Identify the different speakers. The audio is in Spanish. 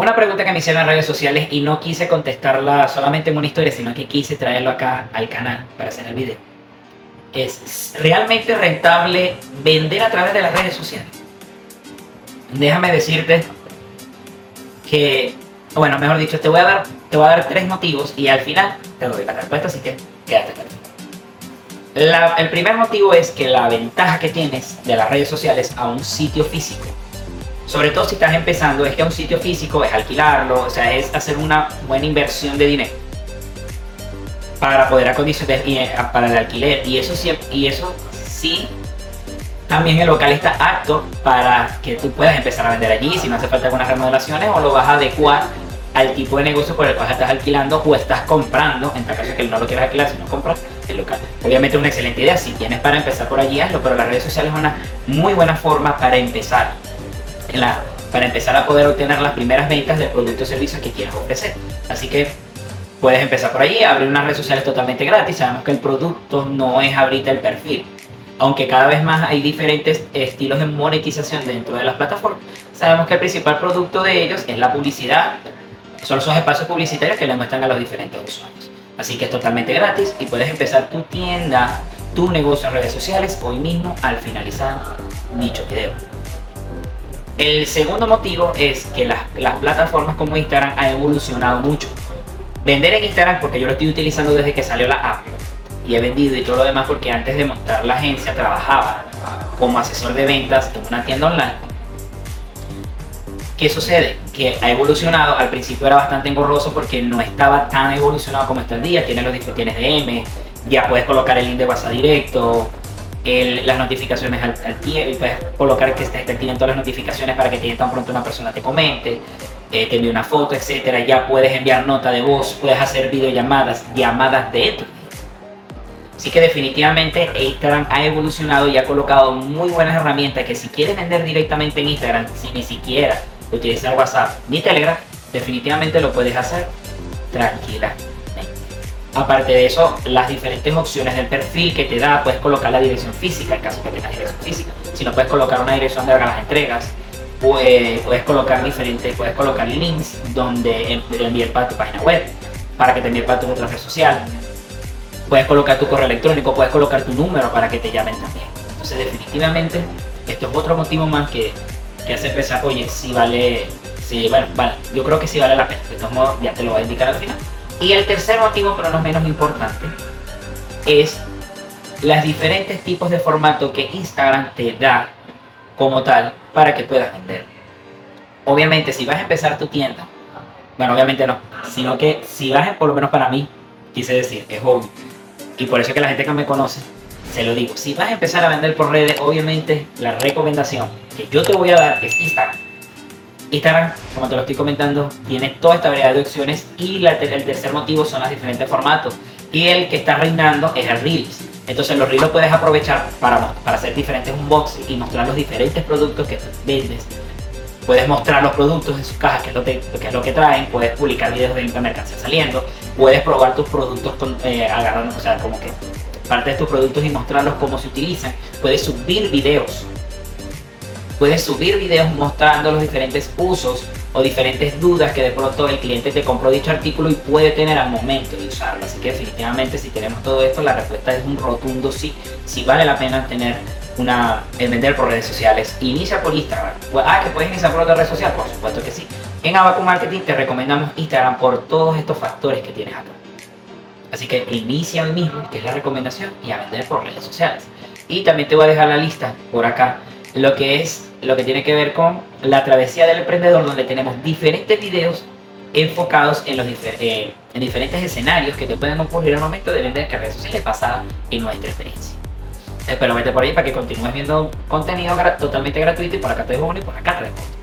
Speaker 1: Una pregunta que me hicieron en redes sociales y no quise contestarla solamente en una historia, sino que quise traerlo acá al canal para hacer el video. ¿Es realmente rentable vender a través de las redes sociales? Déjame decirte que, bueno, mejor dicho, te voy a dar, te voy a dar tres motivos y al final te doy la respuesta, así que quédate hasta el primer motivo es que la ventaja que tienes de las redes sociales a un sitio físico sobre todo si estás empezando, es que un sitio físico es alquilarlo, o sea, es hacer una buena inversión de dinero para poder acondicionar eh, para el alquiler. Y eso, sí, y eso sí, también el local está apto para que tú puedas empezar a vender allí, si no hace falta algunas remodelaciones o lo vas a adecuar al tipo de negocio por el cual estás alquilando o estás comprando, en tal caso que no lo quieras alquilar, sino compras el local. Obviamente una excelente idea, si tienes para empezar por allí, hazlo, pero las redes sociales es una muy buena forma para empezar para empezar a poder obtener las primeras ventas del producto o servicio que quieras ofrecer. Así que puedes empezar por allí, abrir unas redes sociales totalmente gratis. Sabemos que el producto no es ahorita el perfil. Aunque cada vez más hay diferentes estilos de monetización dentro de las plataformas, sabemos que el principal producto de ellos es la publicidad. Son esos espacios publicitarios que le muestran a los diferentes usuarios. Así que es totalmente gratis y puedes empezar tu tienda, tu negocio en redes sociales hoy mismo al finalizar dicho video. El segundo motivo es que las, plataformas como Instagram han evolucionado mucho. Vender en Instagram, porque yo lo estoy utilizando desde que salió la app y he vendido y todo lo demás porque antes de montar la agencia trabajaba como asesor de ventas en una tienda online. ¿Qué sucede? Que ha evolucionado, al principio era bastante engorroso porque no estaba tan evolucionado como está el día, tiene los tienes DM, ya puedes colocar el link de WhatsApp directo, las notificaciones al, al tiempo, puedes colocar que estés activen todas las notificaciones para que te tan pronto una persona te comente, eh, te envíe una foto, etcétera. Ya puedes enviar nota de voz, puedes hacer videollamadas, llamadas de tu Así que definitivamente Instagram ha evolucionado y ha colocado muy buenas herramientas que si quieres vender directamente en Instagram, si ni siquiera utilizar WhatsApp ni Telegram, definitivamente lo puedes hacer tranquila. Aparte de eso, las diferentes opciones del perfil que te da, puedes colocar la dirección física, en caso que tengas dirección física. Si no, puedes colocar una dirección de las entregas. Puedes, puedes colocar diferentes, puedes colocar links donde enviar para tu página web, para que te envíe para tu otra red social. Puedes colocar tu correo electrónico, puedes colocar tu número para que te llamen también. Entonces, definitivamente, esto es otro motivo más que, que hace pensar, oye, si vale, si, bueno, vale, yo creo que sí vale la pena. De todos modos, ya te lo voy a indicar al final. Y el tercer motivo, pero no menos importante, es los diferentes tipos de formato que Instagram te da como tal para que puedas vender. Obviamente, si vas a empezar tu tienda, bueno, obviamente no, sino que si vas, por lo menos para mí, quise decir, es obvio, y por eso que la gente que me conoce, se lo digo, si vas a empezar a vender por redes, obviamente la recomendación que yo te voy a dar es Instagram Instagram, como te lo estoy comentando, tiene toda esta variedad de opciones y el tercer motivo son los diferentes formatos. Y el que está reinando es el Reels. Entonces los Reels los puedes aprovechar para, para hacer diferentes unboxings y mostrar los diferentes productos que vendes. Puedes mostrar los productos en sus cajas, que es lo que, es lo que traen. Puedes publicar videos de mercancía saliendo. Puedes probar tus productos con, eh, agarrando, o sea, como que parte de tus productos y mostrarlos cómo se utilizan. Puedes subir videos Puedes subir videos mostrando los diferentes usos o diferentes dudas que de pronto el cliente te compró dicho artículo y puede tener al momento de usarlo. Así que definitivamente si tenemos todo esto, la respuesta es un rotundo sí. Si vale la pena tener una vender por redes sociales. Inicia por Instagram. Ah, que puedes iniciar por otra red social, por supuesto que sí. En Abaco Marketing te recomendamos Instagram por todos estos factores que tienes acá. Así que inicia hoy mismo, que es la recomendación, y a vender por redes sociales. Y también te voy a dejar la lista por acá, lo que es lo que tiene que ver con la travesía del emprendedor, donde tenemos diferentes videos enfocados en, los en diferentes escenarios que te pueden ocurrir al momento de vender redes sociales basadas en nuestra experiencia. Espero verte por ahí para que continúes viendo contenido totalmente gratuito y por acá te dejo uno y por acá te dejo